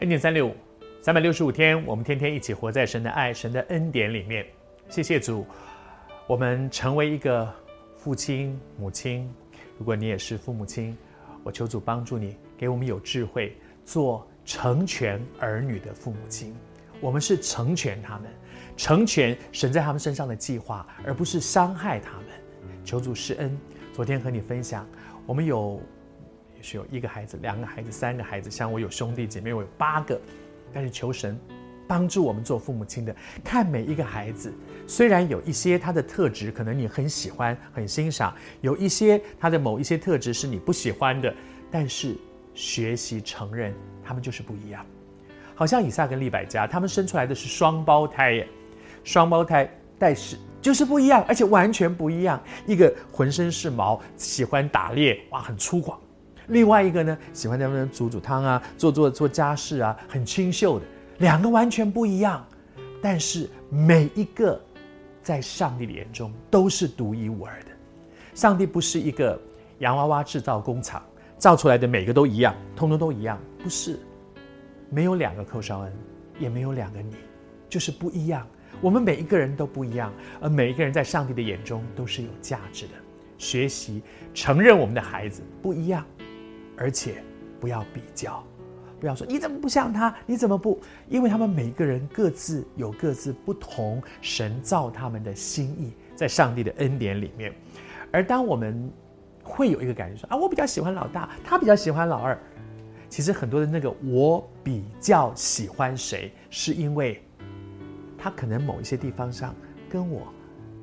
恩典三六五，三百六十五天，我们天天一起活在神的爱、神的恩典里面。谢谢主，我们成为一个父亲、母亲。如果你也是父母亲，我求主帮助你，给我们有智慧，做成全儿女的父母亲。我们是成全他们，成全神在他们身上的计划，而不是伤害他们。求主施恩。昨天和你分享，我们有。是有一个孩子、两个孩子、三个孩子，像我有兄弟姐妹，我有八个。但是求神帮助我们做父母亲的，看每一个孩子，虽然有一些他的特质可能你很喜欢、很欣赏，有一些他的某一些特质是你不喜欢的，但是学习承认他们就是不一样。好像以撒跟利百加，他们生出来的是双胞胎耶，双胞胎，但是就是不一样，而且完全不一样。一个浑身是毛，喜欢打猎，哇，很粗犷。另外一个呢，喜欢在那边煮煮汤啊，做做做家事啊，很清秀的，两个完全不一样，但是每一个在上帝的眼中都是独一无二的。上帝不是一个洋娃娃制造工厂，造出来的每个都一样，通通都一样，不是。没有两个寇绍恩，也没有两个你，就是不一样。我们每一个人都不一样，而每一个人在上帝的眼中都是有价值的。学习承认我们的孩子不一样。而且不要比较，不要说你怎么不像他，你怎么不？因为他们每个人各自有各自不同，神造他们的心意，在上帝的恩典里面。而当我们会有一个感觉说啊，我比较喜欢老大，他比较喜欢老二。其实很多的那个我比较喜欢谁，是因为他可能某一些地方上跟我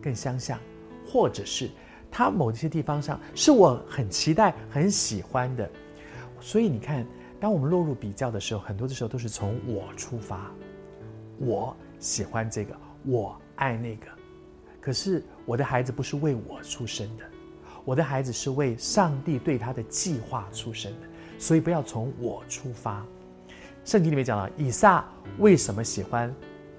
更相像，或者是。他某些地方上是我很期待、很喜欢的，所以你看，当我们落入比较的时候，很多的时候都是从我出发，我喜欢这个，我爱那个。可是我的孩子不是为我出生的，我的孩子是为上帝对他的计划出生的，所以不要从我出发。圣经里面讲了，以撒为什么喜欢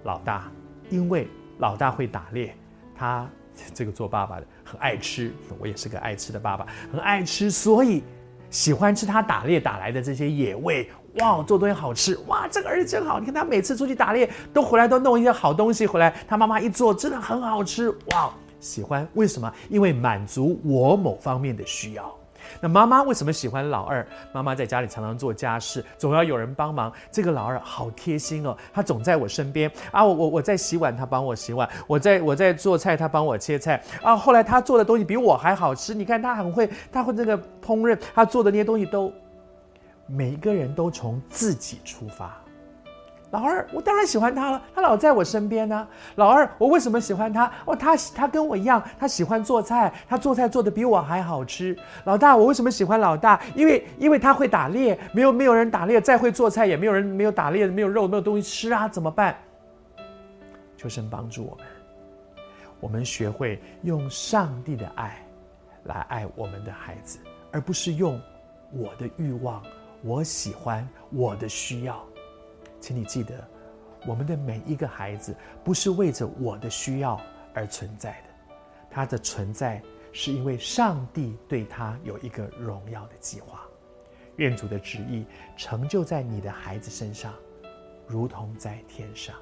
老大？因为老大会打猎，他。这个做爸爸的很爱吃，我也是个爱吃的爸爸，很爱吃，所以喜欢吃他打猎打来的这些野味。哇，做东西好吃，哇，这个儿子真好。你看他每次出去打猎，都回来都弄一些好东西回来，他妈妈一做真的很好吃，哇，喜欢。为什么？因为满足我某方面的需要。那妈妈为什么喜欢老二？妈妈在家里常常做家事，总要有人帮忙。这个老二好贴心哦，他总在我身边啊。我我我在洗碗，他帮我洗碗；我在我在做菜，他帮我切菜啊。后来他做的东西比我还好吃，你看他很会，他会这个烹饪，他做的那些东西都，每一个人都从自己出发。老二，我当然喜欢他了，他老在我身边呢、老二，我为什么喜欢他？哦，他他跟我一样，他喜欢做菜，他做菜做的比我还好吃。老大，我为什么喜欢老大？因为因为他会打猎，没有没有人打猎，再会做菜也没有人没有打猎，没有肉没有东西吃啊，怎么办？求神帮助我们，我们学会用上帝的爱来爱我们的孩子，而不是用我的欲望、我喜欢、我的需要。请你记得，我们的每一个孩子不是为着我的需要而存在的，他的存在是因为上帝对他有一个荣耀的计划。愿主的旨意成就在你的孩子身上，如同在天上。